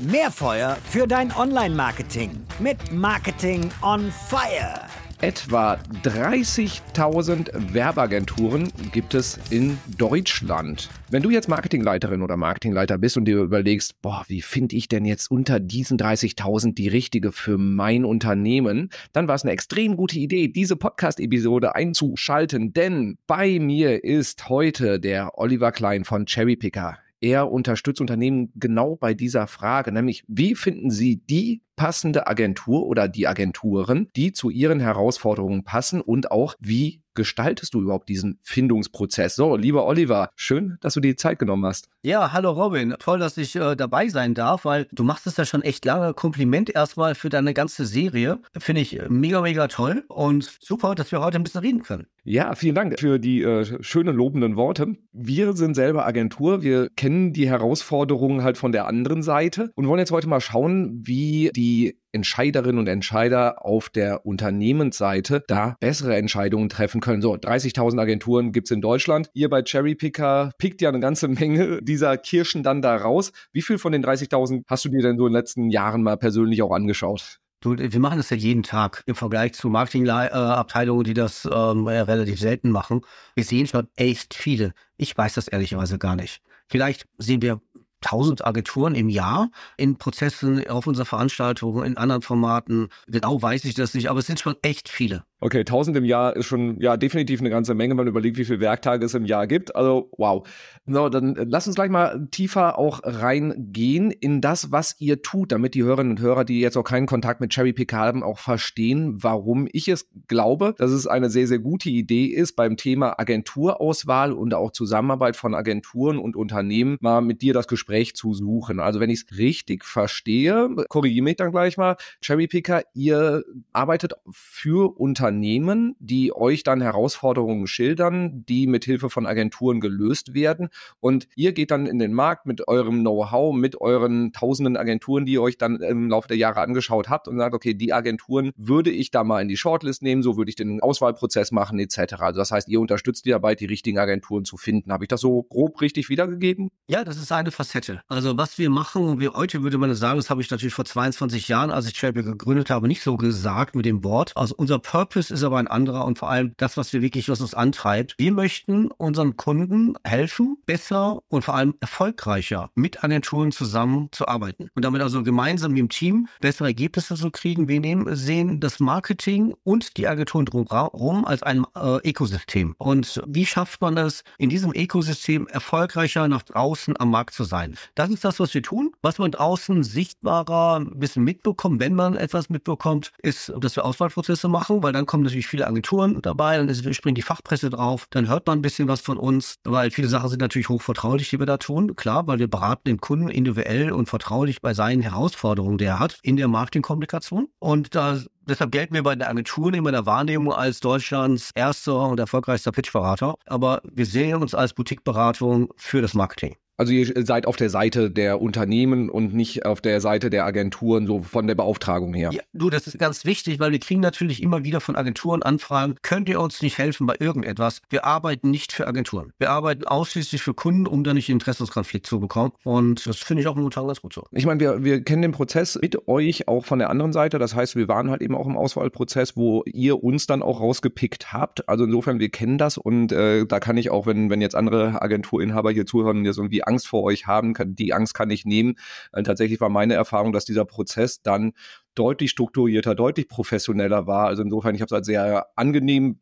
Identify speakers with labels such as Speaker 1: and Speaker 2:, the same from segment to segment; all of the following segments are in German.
Speaker 1: Mehr Feuer für dein Online-Marketing mit Marketing on Fire.
Speaker 2: Etwa 30.000 Werbeagenturen gibt es in Deutschland. Wenn du jetzt Marketingleiterin oder Marketingleiter bist und dir überlegst, boah, wie finde ich denn jetzt unter diesen 30.000 die richtige für mein Unternehmen, dann war es eine extrem gute Idee, diese Podcast-Episode einzuschalten, denn bei mir ist heute der Oliver Klein von Cherrypicker. Er unterstützt Unternehmen genau bei dieser Frage, nämlich wie finden Sie die passende Agentur oder die Agenturen, die zu Ihren Herausforderungen passen und auch wie gestaltest du überhaupt diesen Findungsprozess? So, lieber Oliver, schön, dass du dir die Zeit genommen hast.
Speaker 3: Ja, hallo Robin. Toll, dass ich äh, dabei sein darf, weil du machst es ja schon echt lange. Kompliment erstmal für deine ganze Serie. Finde ich mega, mega toll und super, dass wir heute ein bisschen reden können.
Speaker 2: Ja, vielen Dank für die äh, schönen lobenden Worte. Wir sind selber Agentur. Wir kennen die Herausforderungen halt von der anderen Seite und wollen jetzt heute mal schauen, wie die Entscheiderinnen und Entscheider auf der Unternehmensseite da bessere Entscheidungen treffen können. So, 30.000 Agenturen gibt's in Deutschland. Ihr bei Cherrypicker pickt ja eine ganze Menge dieser Kirschen dann da raus. Wie viel von den 30.000 hast du dir denn so in den letzten Jahren mal persönlich auch angeschaut?
Speaker 3: Du, wir machen das ja jeden Tag im Vergleich zu Marketingabteilungen, die das ähm, relativ selten machen. Wir sehen schon echt viele. Ich weiß das ehrlicherweise gar nicht. Vielleicht sehen wir 1000 Agenturen im Jahr in Prozessen, auf unserer Veranstaltung, in anderen Formaten. Genau weiß ich das nicht, aber es sind schon echt viele.
Speaker 2: Okay, 1000 im Jahr ist schon ja definitiv eine ganze Menge, wenn man überlegt, wie viele Werktage es im Jahr gibt. Also wow. So, dann äh, lass uns gleich mal tiefer auch reingehen in das, was ihr tut, damit die Hörerinnen und Hörer, die jetzt auch keinen Kontakt mit Cherry Pick haben, auch verstehen, warum ich es glaube, dass es eine sehr, sehr gute Idee ist, beim Thema Agenturauswahl und auch Zusammenarbeit von Agenturen und Unternehmen mal mit dir das Gespräch zu suchen. Also wenn ich es richtig verstehe, korrigiere mich dann gleich mal, Cherry Picker, ihr arbeitet für Unternehmen, Unternehmen, die euch dann Herausforderungen schildern, die mit Hilfe von Agenturen gelöst werden. Und ihr geht dann in den Markt mit eurem Know-how, mit euren tausenden Agenturen, die ihr euch dann im Laufe der Jahre angeschaut habt und sagt, okay, die Agenturen würde ich da mal in die Shortlist nehmen, so würde ich den Auswahlprozess machen, etc. Also das heißt, ihr unterstützt die dabei, die richtigen Agenturen zu finden. Habe ich das so grob richtig wiedergegeben?
Speaker 3: Ja, das ist eine Facette. Also was wir machen, wir heute würde man sagen, das habe ich natürlich vor 22 Jahren, als ich Travel gegründet habe, nicht so gesagt mit dem Wort. Also unser Purpose Purpose ist aber ein anderer und vor allem das, was wir wirklich, was uns antreibt. Wir möchten unseren Kunden helfen, besser und vor allem erfolgreicher mit Agenturen zusammenzuarbeiten und damit also gemeinsam im Team bessere Ergebnisse zu kriegen. Wir nehmen, sehen das Marketing und die Agenturen drumherum als ein äh, Ökosystem. Und wie schafft man es, in diesem Ökosystem erfolgreicher nach draußen am Markt zu sein? Das ist das, was wir tun. Was man draußen sichtbarer ein bisschen mitbekommt, wenn man etwas mitbekommt, ist, dass wir Auswahlprozesse machen, weil dann kommen natürlich viele Agenturen dabei, dann ist, springt die Fachpresse drauf, dann hört man ein bisschen was von uns, weil viele Sachen sind natürlich hochvertraulich, die wir da tun. Klar, weil wir beraten den Kunden individuell und vertraulich bei seinen Herausforderungen, die er hat in der Marketingkommunikation. Und da Deshalb gelten wir bei den Agenturen in meiner Wahrnehmung als Deutschlands erster und erfolgreichster Pitchberater. Aber wir sehen uns als Boutiqueberatung für das Marketing.
Speaker 2: Also ihr seid auf der Seite der Unternehmen und nicht auf der Seite der Agenturen, so von der Beauftragung her.
Speaker 3: Ja, du, das ist ganz wichtig, weil wir kriegen natürlich immer wieder von Agenturen Anfragen, könnt ihr uns nicht helfen bei irgendetwas? Wir arbeiten nicht für Agenturen. Wir arbeiten ausschließlich für Kunden, um da nicht Interessenskonflikt zu bekommen. Und das finde ich auch momentan ganz gut so.
Speaker 2: Ich meine, wir, wir kennen den Prozess mit euch auch von der anderen Seite. Das heißt, wir waren halt eben auch im Auswahlprozess, wo ihr uns dann auch rausgepickt habt. Also insofern, wir kennen das und äh, da kann ich auch, wenn, wenn jetzt andere Agenturinhaber hier zuhören und jetzt irgendwie Angst vor euch haben, kann, die Angst kann ich nehmen. Äh, tatsächlich war meine Erfahrung, dass dieser Prozess dann deutlich strukturierter, deutlich professioneller war. Also insofern, ich habe es als sehr angenehm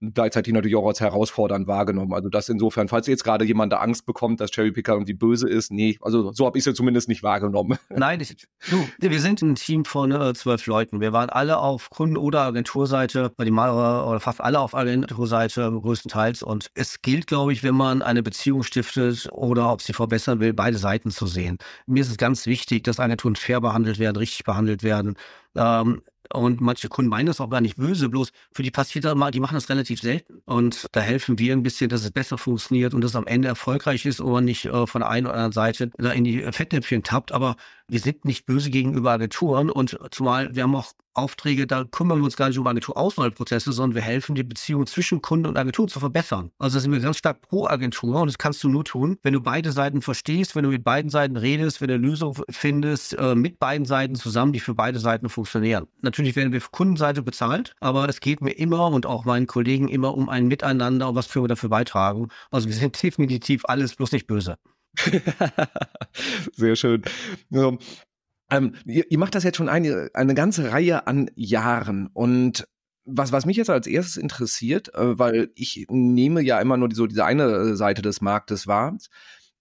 Speaker 2: gleichzeitig natürlich auch als herausfordernd wahrgenommen. Also das insofern, falls jetzt gerade jemand da Angst bekommt, dass Cherrypicker irgendwie böse ist, nee, also so habe ich es ja zumindest nicht wahrgenommen.
Speaker 3: Nein, ich, du, wir sind ein Team von äh, zwölf Leuten. Wir waren alle auf Kunden- oder Agenturseite, die mal oder fast alle auf Agenturseite größtenteils. Und es gilt, glaube ich, wenn man eine Beziehung stiftet oder ob sie verbessern will, beide Seiten zu sehen. Mir ist es ganz wichtig, dass Agenturen fair behandelt werden, richtig behandelt werden. Ähm, und manche Kunden meinen das auch gar nicht böse, bloß für die passiert das mal, die machen das relativ selten. Und da helfen wir ein bisschen, dass es besser funktioniert und dass es am Ende erfolgreich ist und man nicht äh, von der einen oder anderen Seite da in die Fettnäpfchen tappt. Aber Wir sind nicht böse gegenüber Agenturen und zumal wir haben auch Aufträge, da kümmern wir uns gar nicht um Agenturauswahlprozesse, sondern wir helfen, die Beziehung zwischen Kunde und Agentur zu verbessern. Also da sind wir ganz stark pro Agentur und das kannst du nur tun, wenn du beide Seiten verstehst, wenn du mit beiden Seiten redest, wenn du eine Lösung findest, äh, mit beiden Seiten zusammen, die für beide Seiten funktionieren. Natürlich werden wir Kundenseite bezahlt, aber es geht mir immer und auch meinen Kollegen immer um ein Miteinander und was können wir dafür beitragen. Also wir sind definitiv alles bloß nicht böse.
Speaker 2: Sehr schön. Ähm, ihr, ihr, macht das jetzt schon eine, eine ganze Reihe an Jahren und was, was mich jetzt als erstes interessiert, äh, weil ich nehme ja immer nur die, so diese eine Seite des Marktes wahr,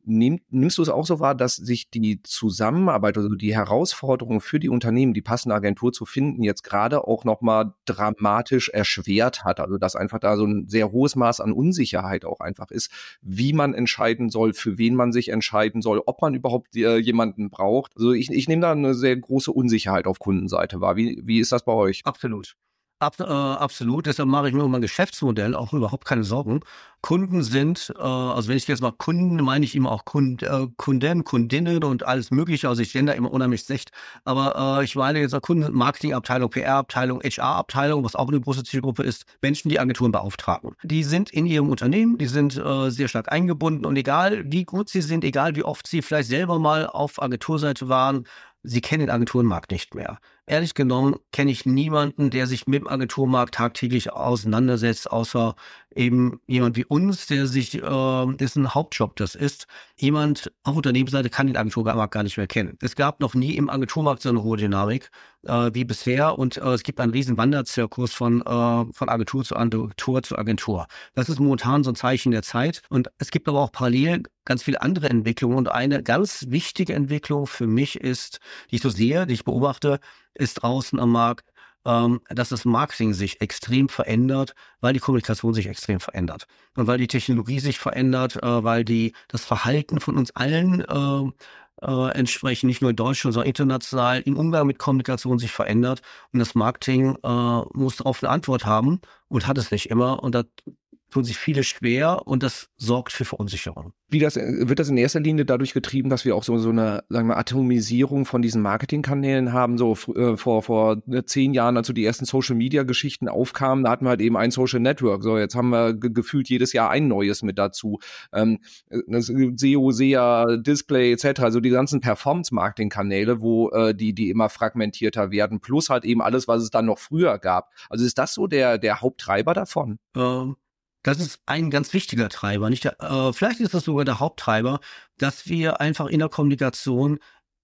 Speaker 2: Nimm, nimmst du es auch so wahr, dass sich die Zusammenarbeit, also die Herausforderung für die Unternehmen, die passende Agentur zu finden, jetzt gerade auch nochmal dramatisch erschwert hat? Also dass einfach da so ein sehr hohes Maß an Unsicherheit auch einfach ist, wie man entscheiden soll, für wen man sich entscheiden soll, ob man überhaupt äh, jemanden braucht. Also ich, ich nehme da eine sehr große Unsicherheit auf Kundenseite wahr. Wie, wie ist das bei euch?
Speaker 3: Absolut. Ab, äh, absolut. Deshalb mache ich mir um mein Geschäftsmodell auch überhaupt keine Sorgen. Kunden sind, äh, also wenn ich jetzt mal Kunden, meine ich immer auch Kund, äh, Kunden, Kundinnen und alles Mögliche. Also ich da immer unheimlich schlecht. Aber äh, ich meine jetzt Kunden, Marketingabteilung, PR-Abteilung, HR-Abteilung, was auch eine große Zielgruppe ist, Menschen, die Agenturen beauftragen. Die sind in ihrem Unternehmen, die sind äh, sehr stark eingebunden und egal wie gut sie sind, egal wie oft sie vielleicht selber mal auf Agenturseite waren, sie kennen den Agenturenmarkt nicht mehr. Ehrlich genommen kenne ich niemanden, der sich mit dem Agenturmarkt tagtäglich auseinandersetzt, außer eben jemand wie uns, der sich, äh, dessen Hauptjob das ist. Jemand auf Unternehmensseite kann den Agenturmarkt gar nicht mehr kennen. Es gab noch nie im Agenturmarkt so eine hohe Dynamik äh, wie bisher und äh, es gibt einen riesen Wanderzirkus von, äh, von Agentur zu Agentur zu Agentur. Das ist momentan so ein Zeichen der Zeit und es gibt aber auch parallel ganz viele andere Entwicklungen und eine ganz wichtige Entwicklung für mich ist, die ich so sehe, die ich beobachte, ist draußen am Markt, dass das Marketing sich extrem verändert, weil die Kommunikation sich extrem verändert. Und weil die Technologie sich verändert, äh, weil die das Verhalten von uns allen äh, äh, entsprechend nicht nur in Deutschland, sondern international im Umgang mit Kommunikation sich verändert. Und das Marketing äh, muss darauf eine Antwort haben und hat es nicht immer. Und da tun sich viele schwer und das sorgt für Verunsicherung.
Speaker 2: Wie das, wird das in erster Linie dadurch getrieben, dass wir auch so, so eine, sagen wir, Atomisierung von diesen Marketingkanälen haben? So äh, vor, vor äh, zehn Jahren, als so die ersten Social Media Geschichten aufkamen, da hatten wir halt eben ein Social Network. So, jetzt haben wir ge gefühlt jedes Jahr ein neues mit dazu. Ähm, das SEO, SEA, Display etc., also die ganzen Performance-Marketing-Kanäle, wo äh, die, die immer fragmentierter werden, plus halt eben alles, was es dann noch früher gab. Also ist das so der, der Haupttreiber davon?
Speaker 3: Ähm das ist ein ganz wichtiger Treiber. Nicht der, äh, vielleicht ist das sogar der Haupttreiber, dass wir einfach in der Kommunikation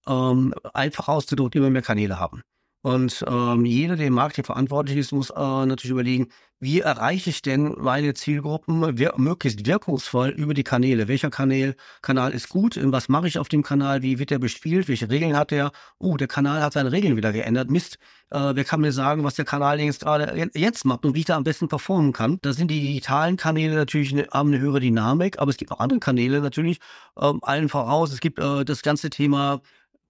Speaker 3: ähm, einfach ausgedrückt immer mehr Kanäle haben. Und ähm, jeder, der im Marketing verantwortlich ist, muss äh, natürlich überlegen, wie erreiche ich denn meine Zielgruppen wir möglichst wirkungsvoll über die Kanäle? Welcher Kanal, Kanal ist gut? Was mache ich auf dem Kanal? Wie wird der bespielt? Welche Regeln hat der? Oh, der Kanal hat seine Regeln wieder geändert. Mist. Äh, wer kann mir sagen, was der Kanal jetzt gerade jetzt macht und wie ich da am besten performen kann? Da sind die digitalen Kanäle natürlich eine, haben eine höhere Dynamik, aber es gibt auch andere Kanäle natürlich ähm, allen voraus. Es gibt äh, das ganze Thema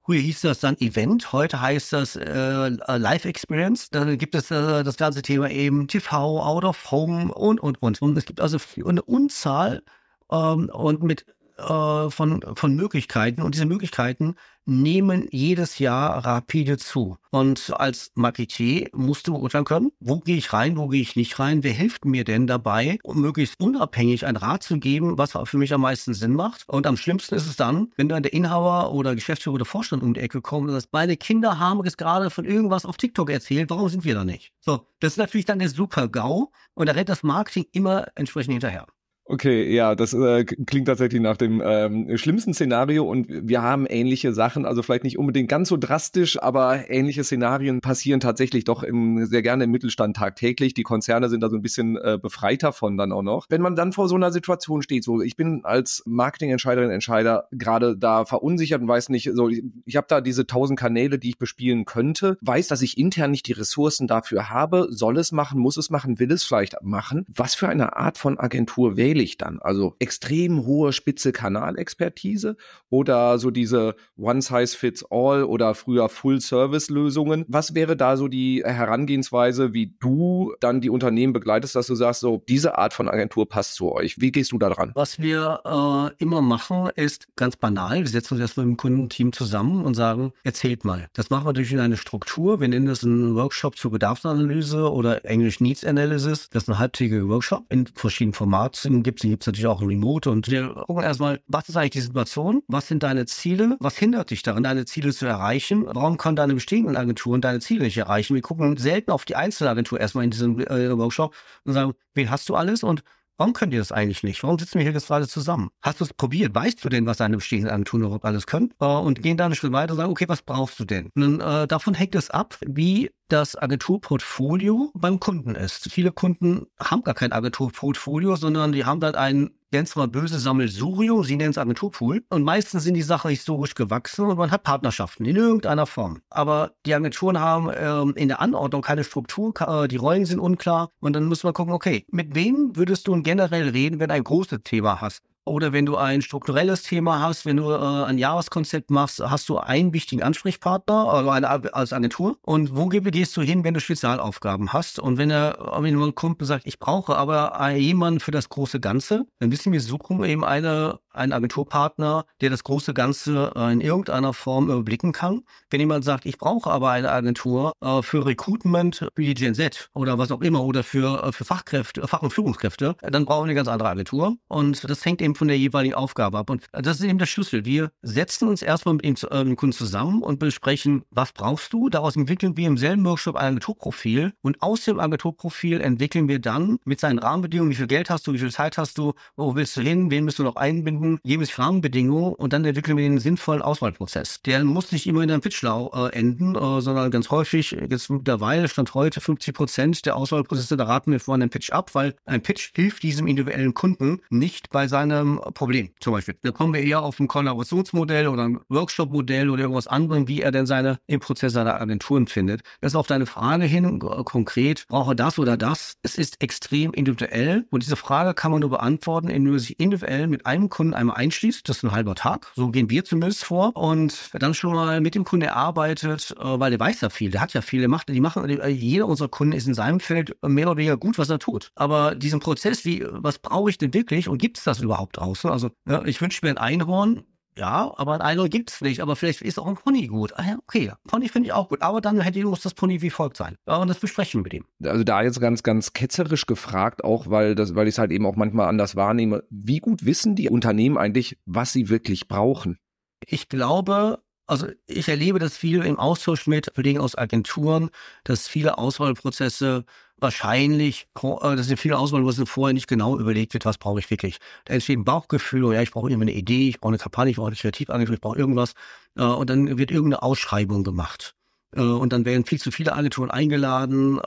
Speaker 3: Früher hieß das dann Event, heute heißt das äh, Live Experience. Dann gibt es äh, das ganze Thema eben TV, Out of Home und, und, und. Und es gibt also eine Unzahl ähm, und mit äh, von, von Möglichkeiten und diese Möglichkeiten nehmen jedes Jahr rapide zu. Und als Marketier musst du beurteilen können, wo gehe ich rein, wo gehe ich nicht rein, wer hilft mir denn dabei, um möglichst unabhängig ein Rat zu geben, was für mich am meisten Sinn macht. Und am schlimmsten ist es dann, wenn dann der Inhaber oder Geschäftsführer oder Vorstand um die Ecke kommt und sagt, meine Kinder haben jetzt gerade von irgendwas auf TikTok erzählt, warum sind wir da nicht? So, das ist natürlich dann der super GAU und da rennt das Marketing immer entsprechend hinterher.
Speaker 2: Okay, ja, das äh, klingt tatsächlich nach dem ähm, schlimmsten Szenario und wir haben ähnliche Sachen, also vielleicht nicht unbedingt ganz so drastisch, aber ähnliche Szenarien passieren tatsächlich doch im, sehr gerne im Mittelstand tagtäglich. Die Konzerne sind da so ein bisschen äh, befreiter von dann auch noch. Wenn man dann vor so einer Situation steht, so ich bin als Marketingentscheiderin, Entscheider gerade da verunsichert und weiß nicht, so ich, ich habe da diese tausend Kanäle, die ich bespielen könnte, weiß, dass ich intern nicht die Ressourcen dafür habe, soll es machen, muss es machen, will es vielleicht machen. Was für eine Art von Agentur wähle wähle ich dann? Also extrem hohe spitze Kanalexpertise oder so diese One-Size-Fits-All oder früher Full-Service-Lösungen? Was wäre da so die Herangehensweise, wie du dann die Unternehmen begleitest, dass du sagst, so diese Art von Agentur passt zu euch? Wie gehst du da dran?
Speaker 3: Was wir äh, immer machen, ist ganz banal. Wir setzen uns erstmal dem Kundenteam zusammen und sagen, erzählt mal. Das machen wir durch eine Struktur. Wir nennen das einen Workshop zur Bedarfsanalyse oder English Needs Analysis. Das ist ein halbtägiger Workshop in verschiedenen Formaten. Gibt es gibt's natürlich auch remote. Und wir gucken erstmal, was ist eigentlich die Situation? Was sind deine Ziele? Was hindert dich daran, deine Ziele zu erreichen? Warum können deine bestehenden Agenturen deine Ziele nicht erreichen? Wir gucken selten auf die einzelne Agentur erstmal in diesem äh, Workshop und sagen, wen hast du alles und Warum könnt ihr das eigentlich nicht? Warum sitzen wir hier jetzt gerade zusammen? Hast du es probiert? Weißt du denn, was deine bestehenden Agenturen alles können? Äh, und gehen da einen Schritt weiter und sagen, okay, was brauchst du denn? Und dann, äh, davon hängt es ab, wie das Agenturportfolio beim Kunden ist. Viele Kunden haben gar kein Agenturportfolio, sondern die haben dann ein ganz mal böse Sammelsurium, sie nennen es Agenturpool. Und meistens sind die Sachen historisch gewachsen und man hat Partnerschaften in irgendeiner Form. Aber die Agenturen haben ähm, in der Anordnung keine Struktur, äh, die Rollen sind unklar und dann muss man gucken, okay, mit wem würdest du generell reden, wenn du ein großes Thema hast? Oder wenn du ein strukturelles Thema hast, wenn du äh, ein Jahreskonzept machst, hast du einen wichtigen Ansprechpartner also eine, als Agentur. Und wo gehst du hin, wenn du Spezialaufgaben hast? Und wenn er, wenn ein Kumpel sagt, ich brauche aber jemanden für das große Ganze, dann wissen wir, suchen eben eine einen Agenturpartner, der das große Ganze äh, in irgendeiner Form überblicken kann. Wenn jemand sagt, ich brauche aber eine Agentur äh, für Recruitment für die Gen Z oder was auch immer oder für, äh, für Fachkräfte, Fach- und Führungskräfte, dann brauchen wir eine ganz andere Agentur. Und das hängt eben von der jeweiligen Aufgabe ab. Und das ist eben der Schlüssel. Wir setzen uns erstmal mit dem, Kunden zusammen und besprechen, was brauchst du? Daraus entwickeln wir im selben Workshop ein Agenturprofil und aus dem Agenturprofil entwickeln wir dann mit seinen Rahmenbedingungen, wie viel Geld hast du, wie viel Zeit hast du, wo willst du hin, wen müsst du noch einbinden, Geben es Rahmenbedingungen und dann entwickeln wir den sinnvollen Auswahlprozess. Der muss nicht immer in einem Pitchlau äh, enden, äh, sondern ganz häufig, jetzt mittlerweile stand heute 50 Prozent der Auswahlprozesse, da raten wir vor einem Pitch ab, weil ein Pitch hilft diesem individuellen Kunden nicht bei seinem Problem zum Beispiel. Da kommen wir eher auf ein Kollaborationsmodell oder ein Workshop-Modell oder irgendwas anderes, wie er denn seine im Prozess seiner Agenturen findet. Das ist auf deine Frage hin äh, konkret, brauche das oder das? Es ist extrem individuell und diese Frage kann man nur beantworten, indem man sich individuell mit einem Kunden einmal einschließt. Das ist ein halber Tag. So gehen wir zumindest vor. Und dann schon mal mit dem Kunden erarbeitet, äh, weil der weiß ja viel, der hat ja viel, der macht, die machen, äh, jeder unserer Kunden ist in seinem Feld mehr oder weniger gut, was er tut. Aber diesen Prozess, wie, was brauche ich denn wirklich und gibt es das überhaupt draußen? Also, ja, ich wünsche mir ein Einhorn, ja, aber ein Einhorn gibt es nicht. Aber vielleicht ist auch ein Pony gut. Ah ja, okay, Pony finde ich auch gut. Aber dann hätte muss das Pony wie folgt sein. Ja, und das besprechen wir mit ihm.
Speaker 2: Also da jetzt ganz, ganz ketzerisch gefragt, auch weil das, weil ich es halt eben auch manchmal anders wahrnehme. Wie gut wissen die Unternehmen eigentlich, was sie wirklich brauchen?
Speaker 3: Ich glaube, also ich erlebe das viel im Austausch mit Kollegen aus Agenturen, dass viele Auswahlprozesse wahrscheinlich, äh, dass in vielen Auswahlprozessen vorher nicht genau überlegt wird, was brauche ich wirklich. Da entsteht ein Bauchgefühl, ja, ich brauche irgendwie eine Idee, ich brauche eine Kampagne, ich brauche eine Kreativagentur, ich brauche irgendwas. Äh, und dann wird irgendeine Ausschreibung gemacht äh, und dann werden viel zu viele Agenturen eingeladen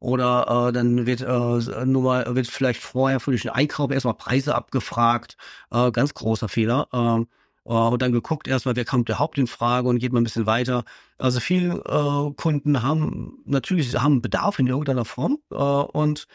Speaker 3: oder dann wird nur mal wird vielleicht vorher für den Einkauf erstmal Preise abgefragt. Ganz großer Fehler. Äh, und dann geguckt erstmal, wer kommt überhaupt in Frage und geht mal ein bisschen weiter. Also viele äh, Kunden haben natürlich haben Bedarf in irgendeiner Form äh, und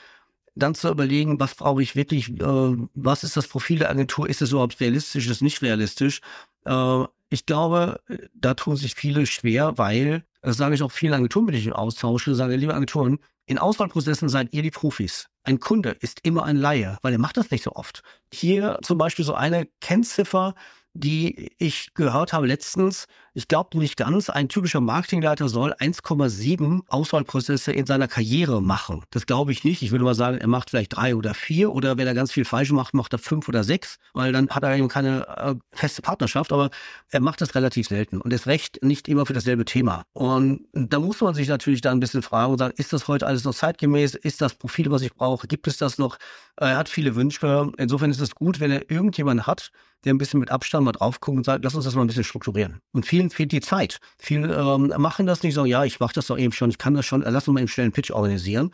Speaker 3: dann zu überlegen, was brauche ich wirklich, äh, was ist das Profil der Agentur, ist es überhaupt realistisch, ist es nicht realistisch. Äh, ich glaube, da tun sich viele schwer, weil, das sage ich auch vielen Agenturen, mit denen ich austausche, sage, liebe Agenturen, in Auswahlprozessen seid ihr die Profis. Ein Kunde ist immer ein Laie, weil er macht das nicht so oft. Hier zum Beispiel so eine Kennziffer, die ich gehört habe letztens, ich glaube nicht ganz, ein typischer Marketingleiter soll 1,7 Auswahlprozesse in seiner Karriere machen. Das glaube ich nicht. Ich würde mal sagen, er macht vielleicht drei oder vier oder wenn er ganz viel falsch macht, macht er fünf oder sechs, weil dann hat er eben keine äh, feste Partnerschaft, aber er macht das relativ selten und ist recht nicht immer für dasselbe Thema. Und da muss man sich natürlich da ein bisschen fragen und sagen, ist das heute alles noch zeitgemäß? Ist das Profil, was ich brauche? Gibt es das noch? Er hat viele Wünsche. Insofern ist es gut, wenn er irgendjemanden hat, der ein bisschen mit Abstand mal drauf guckt und sagt, lass uns das mal ein bisschen strukturieren. Und vielen fehlt die Zeit. Viele ähm, machen das nicht so, ja, ich mache das doch eben schon, ich kann das schon, lass uns mal eben schnell einen Pitch organisieren.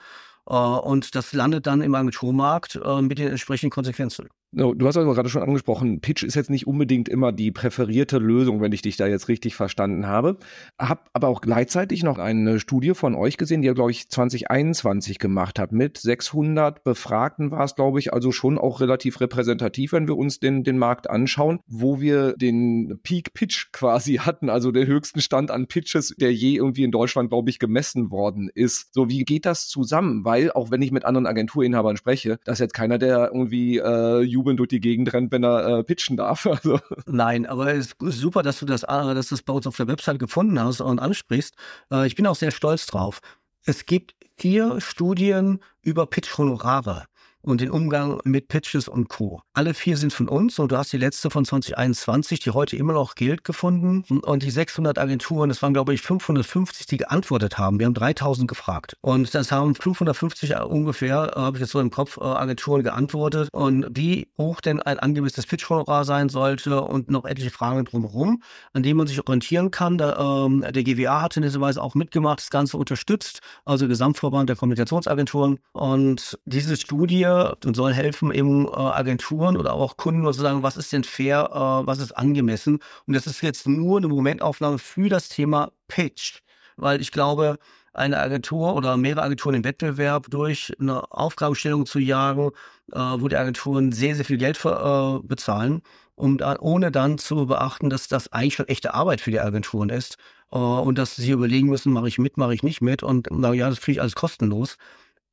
Speaker 3: Uh, und das landet dann im Agenturmarkt uh, mit den entsprechenden Konsequenzen.
Speaker 2: Du hast also gerade schon angesprochen, Pitch ist jetzt nicht unbedingt immer die präferierte Lösung, wenn ich dich da jetzt richtig verstanden habe. Hab aber auch gleichzeitig noch eine Studie von euch gesehen, die ihr, glaube ich, 2021 gemacht habt. Mit 600 Befragten war es, glaube ich, also schon auch relativ repräsentativ, wenn wir uns den, den Markt anschauen, wo wir den Peak Pitch quasi hatten, also den höchsten Stand an Pitches, der je irgendwie in Deutschland, glaube ich, gemessen worden ist. So, wie geht das zusammen? Weil, auch wenn ich mit anderen Agenturinhabern spreche, dass jetzt keiner, der irgendwie äh, jubelnd durch die Gegend rennt, wenn er äh, pitchen darf. Also.
Speaker 3: Nein, aber es ist super, dass du das, dass das bei uns auf der Website gefunden hast und ansprichst. Äh, ich bin auch sehr stolz drauf. Es gibt vier Studien über Pitch-Honorare und den Umgang mit Pitches und Co. Alle vier sind von uns und du hast die letzte von 2021, die heute immer noch gilt, gefunden. Und die 600 Agenturen, das waren glaube ich 550, die geantwortet haben. Wir haben 3000 gefragt. Und das haben 550 ungefähr, äh, habe ich jetzt so im Kopf, äh, Agenturen geantwortet. Und wie hoch denn ein angemessenes Pitch-Honorar sein sollte und noch etliche Fragen drumherum, an denen man sich orientieren kann. Da, ähm, der GWA hat in dieser Weise auch mitgemacht, das Ganze unterstützt, also Gesamtverband der Kommunikationsagenturen. Und diese Studie und soll helfen, eben äh, Agenturen oder auch Kunden zu sagen, was ist denn fair, äh, was ist angemessen. Und das ist jetzt nur eine Momentaufnahme für das Thema Pitch, weil ich glaube, eine Agentur oder mehrere Agenturen im Wettbewerb durch eine Aufgabenstellung zu jagen, äh, wo die Agenturen sehr, sehr viel Geld für, äh, bezahlen, um da, ohne dann zu beachten, dass das eigentlich schon echte Arbeit für die Agenturen ist äh, und dass sie überlegen müssen, mache ich mit, mache ich nicht mit? Und na ja, das kriege ich alles kostenlos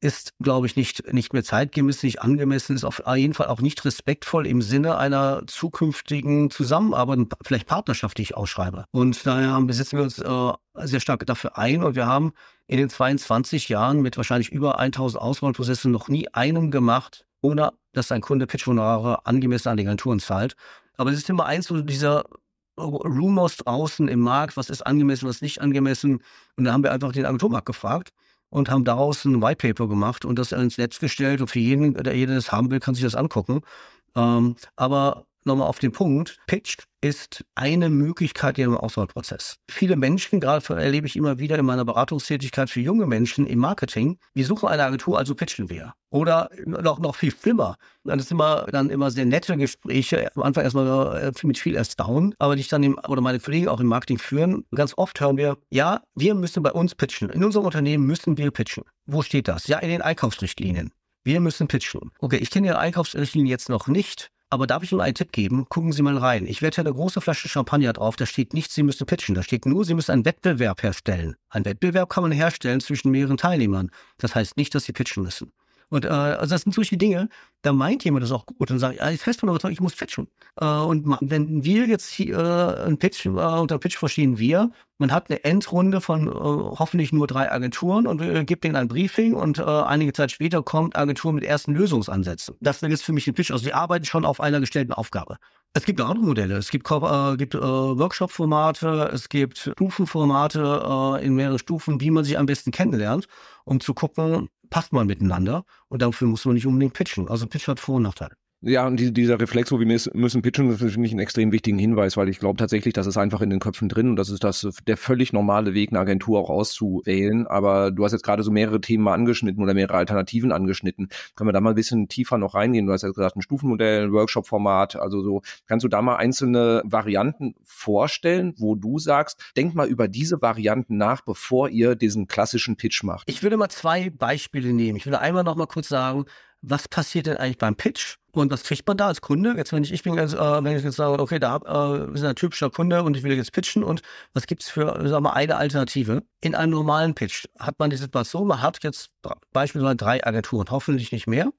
Speaker 3: ist, glaube ich, nicht, nicht mehr zeitgemäß, nicht angemessen, ist auf jeden Fall auch nicht respektvoll im Sinne einer zukünftigen Zusammenarbeit, vielleicht Partnerschaft, die ich ausschreibe. Und daher besetzen wir uns äh, sehr stark dafür ein und wir haben in den 22 Jahren mit wahrscheinlich über 1000 Auswahlprozessen noch nie einen gemacht, ohne dass ein Kunde Pitch-Honorare angemessen an die Agenturen zahlt. Aber es ist immer eins dieser Rumors draußen im Markt, was ist angemessen, was nicht angemessen. Und da haben wir einfach den Agenturmarkt gefragt und haben daraus ein White Paper gemacht und das ins Netz gestellt. Und für jeden, der das haben will, kann sich das angucken. Ähm, aber nochmal auf den Punkt. Pitch ist eine Möglichkeit im Auswahlprozess. Viele Menschen, gerade erlebe ich immer wieder in meiner Beratungstätigkeit für junge Menschen im Marketing, wir suchen eine Agentur, also pitchen wir. Oder noch, noch viel schlimmer. Das sind immer, dann immer sehr nette Gespräche, am Anfang erstmal äh, mit viel Erstaunen, aber die ich dann im, oder meine Kollegen auch im Marketing führen. Ganz oft hören wir, ja, wir müssen bei uns pitchen. In unserem Unternehmen müssen wir pitchen. Wo steht das? Ja, in den Einkaufsrichtlinien. Wir müssen pitchen. Okay, ich kenne Ihre Einkaufsrichtlinien jetzt noch nicht. Aber darf ich Ihnen einen Tipp geben? Gucken Sie mal rein. Ich werde hier eine große Flasche Champagner drauf. Da steht nicht, Sie müssen pitchen. Da steht nur, Sie müssen einen Wettbewerb herstellen. Ein Wettbewerb kann man herstellen zwischen mehreren Teilnehmern. Das heißt nicht, dass Sie pitchen müssen. Und äh, also das sind solche Dinge, da meint jemand das auch gut und sagt, ja, ich fest von überzeugt, ich muss pitchen. Äh, und wenn wir jetzt hier äh, einen Pitch, äh, unter Pitch verstehen wir, man hat eine Endrunde von äh, hoffentlich nur drei Agenturen und äh, gibt denen ein Briefing und äh, einige Zeit später kommt Agentur mit ersten Lösungsansätzen. Das ist für mich ein Pitch. Also sie arbeiten schon auf einer gestellten Aufgabe. Es gibt auch andere Modelle. Es gibt, äh, gibt äh, Workshop-Formate, es gibt Stufenformate äh, in mehreren Stufen, wie man sich am besten kennenlernt, um zu gucken, passt man miteinander und dafür muss man nicht unbedingt pitchen. Also Pitch hat Vor- und Nachteile.
Speaker 2: Ja, und die, dieser Reflex, wo wir müssen pitchen, das finde ich einen extrem wichtigen Hinweis, weil ich glaube tatsächlich, das ist einfach in den Köpfen drin und das ist das der völlig normale Weg, eine Agentur auch auszuwählen. Aber du hast jetzt gerade so mehrere Themen angeschnitten oder mehrere Alternativen angeschnitten. Können wir da mal ein bisschen tiefer noch reingehen? Du hast ja gesagt, ein Stufenmodell, ein Workshop-Format, also so. Kannst du da mal einzelne Varianten vorstellen, wo du sagst, denk mal über diese Varianten nach, bevor ihr diesen klassischen Pitch macht?
Speaker 3: Ich würde mal zwei Beispiele nehmen. Ich würde einmal noch mal kurz sagen, was passiert denn eigentlich beim Pitch? Und was kriegt man da als Kunde? Jetzt, wenn ich, ich bin jetzt, äh, wenn ich jetzt sage, okay, da äh, ist ein typischer Kunde und ich will jetzt pitchen und was gibt's für, sagen wir eine Alternative? In einem normalen Pitch hat man die Situation, man hat jetzt beispielsweise drei Agenturen, hoffentlich nicht mehr,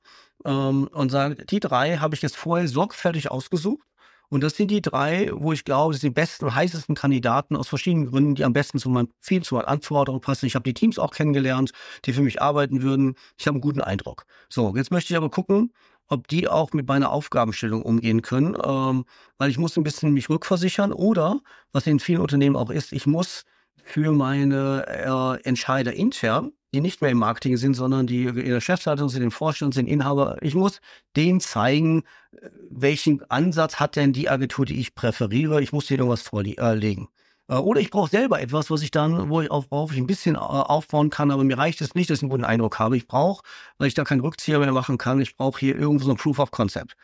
Speaker 3: ähm, und sagt, die drei habe ich jetzt vorher sorgfältig ausgesucht. Und das sind die drei, wo ich glaube, das sind die besten und heißesten Kandidaten aus verschiedenen Gründen, die am besten zu meinem Ziel, zu meinen Anforderungen passen. Ich habe die Teams auch kennengelernt, die für mich arbeiten würden. Ich habe einen guten Eindruck. So, jetzt möchte ich aber gucken, ob die auch mit meiner Aufgabenstellung umgehen können, ähm, weil ich muss ein bisschen mich rückversichern oder, was in vielen Unternehmen auch ist, ich muss für meine äh, Entscheider intern, die nicht mehr im Marketing sind, sondern die in der Chefleitung sind, im Vorstand sind, Inhaber, ich muss denen zeigen, äh, welchen Ansatz hat denn die Agentur, die ich präferiere. Ich muss denen irgendwas vorlegen. Äh, oder ich brauche selber etwas, was ich dann, wo ich auf, worauf ich ein bisschen äh, aufbauen kann, aber mir reicht es nicht, dass ich einen guten Eindruck habe. Ich brauche, weil ich da keinen Rückzieher mehr machen kann, ich brauche hier irgendwo so ein Proof of Concept.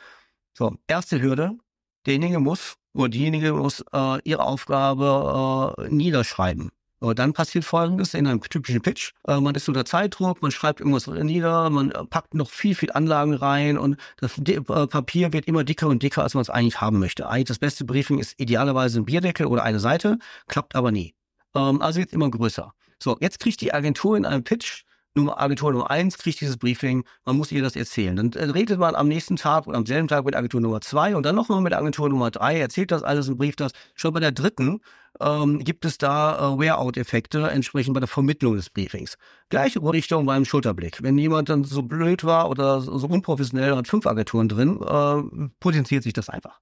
Speaker 3: So, erste Hürde, derjenige muss oder diejenige muss äh, ihre Aufgabe äh, niederschreiben. Und dann passiert Folgendes in einem typischen Pitch. Äh, man ist unter Zeitdruck, man schreibt irgendwas nieder, man äh, packt noch viel, viel Anlagen rein und das äh, Papier wird immer dicker und dicker, als man es eigentlich haben möchte. Eigentlich das beste Briefing ist idealerweise ein Bierdeckel oder eine Seite, klappt aber nie. Ähm, also wird immer größer. So, jetzt kriegt die Agentur in einem Pitch Nummer, Agentur Nummer eins kriegt dieses Briefing, man muss ihr das erzählen. Dann äh, redet man am nächsten Tag oder am selben Tag mit Agentur Nummer zwei und dann nochmal mit Agentur Nummer drei, erzählt das alles und brieft das. Schon bei der dritten ähm, gibt es da äh, Wear-out-Effekte, entsprechend bei der Vermittlung des Briefings. Gleiche Richtung beim Schulterblick. Wenn jemand dann so blöd war oder so, so unprofessionell, hat fünf Agenturen drin, äh, potenziert sich das einfach.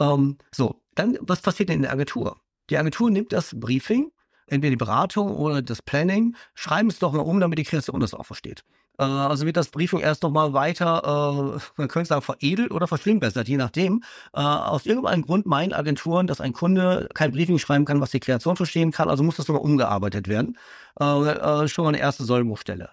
Speaker 3: Ähm, so, dann, was passiert denn in der Agentur? Die Agentur nimmt das Briefing entweder die Beratung oder das Planning, schreiben es doch mal um, damit die Kreation das auch versteht. Äh, also wird das Briefing erst nochmal weiter, äh, man könnte sagen, veredelt oder verschlimmbessert, je nachdem. Äh, aus irgendeinem Grund meinen Agenturen, dass ein Kunde kein Briefing schreiben kann, was die Kreation verstehen kann, also muss das nochmal umgearbeitet werden. Äh, äh, schon mal eine erste Sollbruchstelle.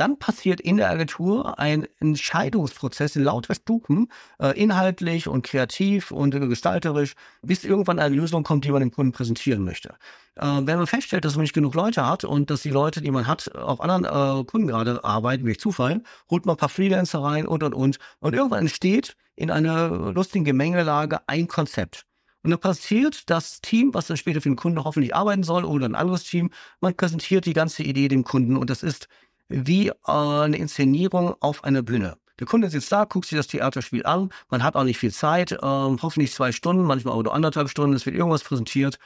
Speaker 3: Dann passiert in der Agentur ein Entscheidungsprozess in lauter Stufen, äh, inhaltlich und kreativ und gestalterisch, bis irgendwann eine Lösung kommt, die man dem Kunden präsentieren möchte. Äh, wenn man feststellt, dass man nicht genug Leute hat und dass die Leute, die man hat, auf anderen äh, Kunden gerade arbeiten, wie Zufall, holt man ein paar Freelancer rein und und und. Und irgendwann entsteht in einer lustigen Gemengelage ein Konzept. Und dann passiert das Team, was dann später für den Kunden hoffentlich arbeiten soll, oder ein anderes Team, man präsentiert die ganze Idee dem Kunden und das ist wie äh, eine Inszenierung auf einer Bühne. Der Kunde sitzt da, guckt sich das Theaterspiel an, man hat auch nicht viel Zeit, ähm, hoffentlich zwei Stunden, manchmal auch nur anderthalb Stunden, es wird irgendwas präsentiert.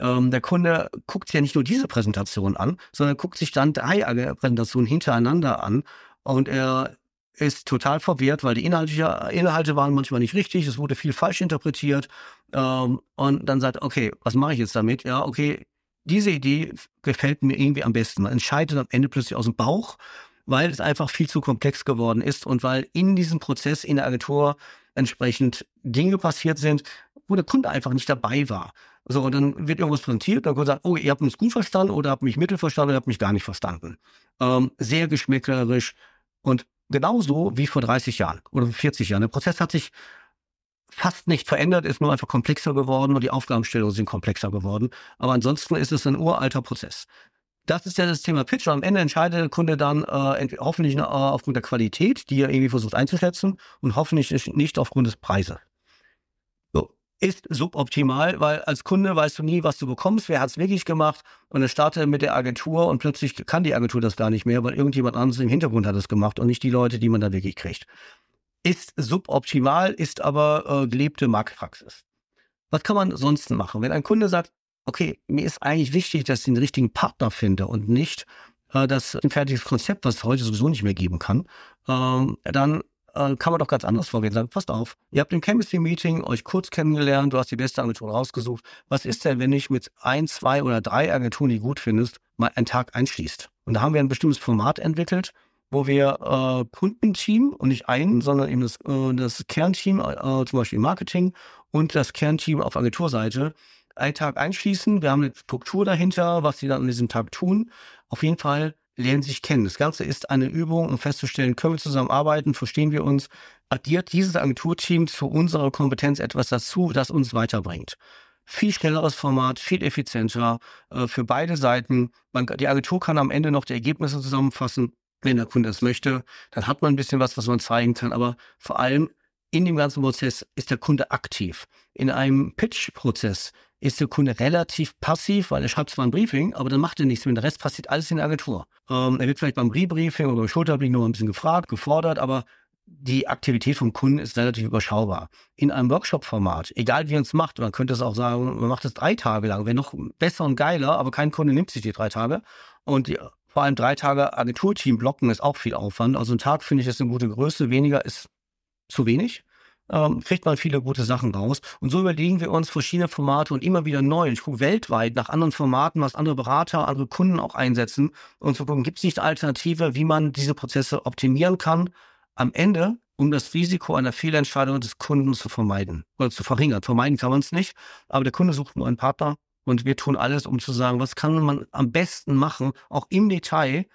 Speaker 3: Ähm, der Kunde guckt ja nicht nur diese Präsentation an, sondern guckt sich dann drei Präsentationen hintereinander an und er ist total verwirrt, weil die Inhalte, Inhalte waren manchmal nicht richtig, es wurde viel falsch interpretiert ähm, und dann sagt, okay, was mache ich jetzt damit? Ja, okay, diese Idee gefällt mir irgendwie am besten. Man entscheidet am Ende plötzlich aus dem Bauch, weil es einfach viel zu komplex geworden ist und weil in diesem Prozess in der Agentur entsprechend Dinge passiert sind, wo der Kunde einfach nicht dabei war. So, und dann wird irgendwas präsentiert, dann gesagt, oh, ihr habt uns gut verstanden oder habt mich mittel verstanden oder habt mich gar nicht verstanden. Ähm, sehr geschmäcklerisch und genauso wie vor 30 Jahren oder 40 Jahren. Der Prozess hat sich fast nicht verändert, ist nur einfach komplexer geworden und die Aufgabenstellungen sind komplexer geworden. Aber ansonsten ist es ein uralter Prozess. Das ist ja das Thema Pitch. Am Ende entscheidet der Kunde dann äh, hoffentlich äh, aufgrund der Qualität, die er irgendwie versucht einzuschätzen und hoffentlich nicht aufgrund des Preises. So. Ist suboptimal, weil als Kunde weißt du nie, was du bekommst, wer hat es wirklich gemacht und dann startet mit der Agentur und plötzlich kann die Agentur das gar nicht mehr, weil irgendjemand anderes im Hintergrund hat es gemacht und nicht die Leute, die man da wirklich kriegt ist suboptimal, ist aber äh, gelebte Marktpraxis. Was kann man sonst machen? Wenn ein Kunde sagt, okay, mir ist eigentlich wichtig, dass ich den richtigen Partner finde und nicht äh, das ein fertiges Konzept, was es heute sowieso nicht mehr geben kann, ähm, dann äh, kann man doch ganz anders vorgehen. Sagen, passt auf, ihr habt im Chemistry-Meeting euch kurz kennengelernt, du hast die beste Agentur rausgesucht. Was ist denn, wenn ich mit ein, zwei oder drei Agenturen, die gut findest, mal einen Tag einschließt? Und da haben wir ein bestimmtes Format entwickelt, wo wir äh, Kundenteam und nicht einen, sondern eben das, äh, das Kernteam, äh, zum Beispiel Marketing und das Kernteam auf Agenturseite einen Tag einschließen. Wir haben eine Struktur dahinter, was sie dann an diesem Tag tun. Auf jeden Fall lernen sich kennen. Das Ganze ist eine Übung, um festzustellen, können wir zusammenarbeiten, verstehen wir uns, addiert dieses Agenturteam zu unserer Kompetenz etwas dazu, das uns weiterbringt viel schnelleres Format, viel effizienter äh, für beide Seiten. Man, die Agentur kann am Ende noch die Ergebnisse zusammenfassen wenn der Kunde es möchte, dann hat man ein bisschen was, was man zeigen kann. Aber vor allem in dem ganzen Prozess ist der Kunde aktiv. In einem Pitch-Prozess ist der Kunde relativ passiv, weil er schreibt zwar ein Briefing, aber dann macht er nichts mehr. Der Rest passiert alles in der Agentur. Ähm, er wird vielleicht beim Rebriefing oder beim Schulterblick noch ein bisschen gefragt, gefordert, aber die Aktivität vom Kunden ist relativ überschaubar. In einem Workshop-Format, egal wie man es macht, man könnte es auch sagen, man macht es drei Tage lang, wäre noch besser und geiler, aber kein Kunde nimmt sich die drei Tage. Und die vor allem drei Tage Agenturteam blocken ist auch viel Aufwand. Also ein Tag finde ich ist eine gute Größe. Weniger ist zu wenig. Ähm, kriegt man viele gute Sachen raus. Und so überlegen wir uns verschiedene Formate und immer wieder neu. Ich gucke weltweit nach anderen Formaten, was andere Berater, andere Kunden auch einsetzen und zu gucken, gibt es nicht Alternative, wie man diese Prozesse optimieren kann. Am Ende, um das Risiko einer Fehlentscheidung des Kunden zu vermeiden oder zu verringern. Vermeiden kann man es nicht, aber der Kunde sucht nur einen Partner und wir tun alles, um zu sagen, was kann man am besten machen, auch im Detail,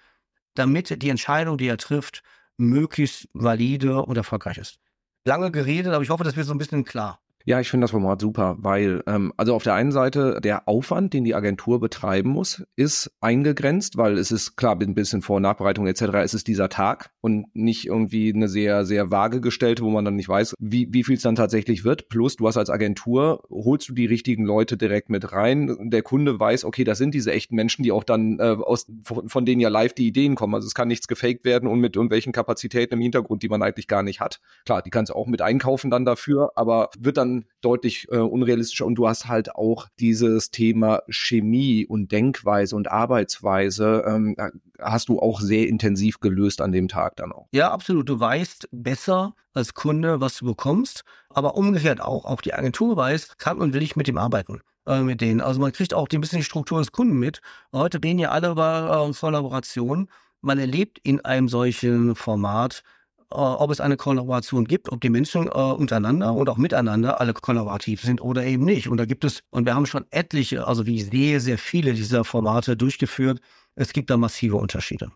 Speaker 3: damit die Entscheidung, die er trifft, möglichst valide und erfolgreich ist. lange geredet, aber ich hoffe, das wird so ein bisschen klar.
Speaker 2: Ja, ich finde das Format super, weil ähm, also auf der einen Seite der Aufwand, den die Agentur betreiben muss, ist eingegrenzt, weil es ist klar, ein bisschen Vor- und Nachbereitung etc. Es ist dieser Tag und nicht irgendwie eine sehr sehr vage gestellte, wo man dann nicht weiß, wie wie viel es dann tatsächlich wird. Plus, du hast als Agentur holst du die richtigen Leute direkt mit rein. Der Kunde weiß, okay, das sind diese echten Menschen, die auch dann äh, aus von, von denen ja live die Ideen kommen. Also es kann nichts gefaked werden und mit irgendwelchen Kapazitäten im Hintergrund, die man eigentlich gar nicht hat. Klar, die kannst du auch mit einkaufen dann dafür, aber wird dann deutlich äh, unrealistischer und du hast halt auch dieses Thema Chemie und Denkweise und Arbeitsweise ähm, hast du auch sehr intensiv gelöst an dem Tag dann auch.
Speaker 3: Ja, absolut. Du weißt besser als Kunde, was du bekommst, aber umgekehrt auch. Auch die Agentur weiß, kann und will ich mit dem arbeiten äh, mit denen. Also man kriegt auch ein bisschen die Struktur des Kunden mit. Heute reden ja alle über äh, Kollaboration. Man erlebt in einem solchen Format äh, ob es eine Kollaboration gibt, ob die Menschen äh, untereinander und auch miteinander alle kollaborativ sind oder eben nicht. Und da gibt es, und wir haben schon etliche, also wie sehr, sehr viele dieser Formate durchgeführt. Es gibt da massive Unterschiede.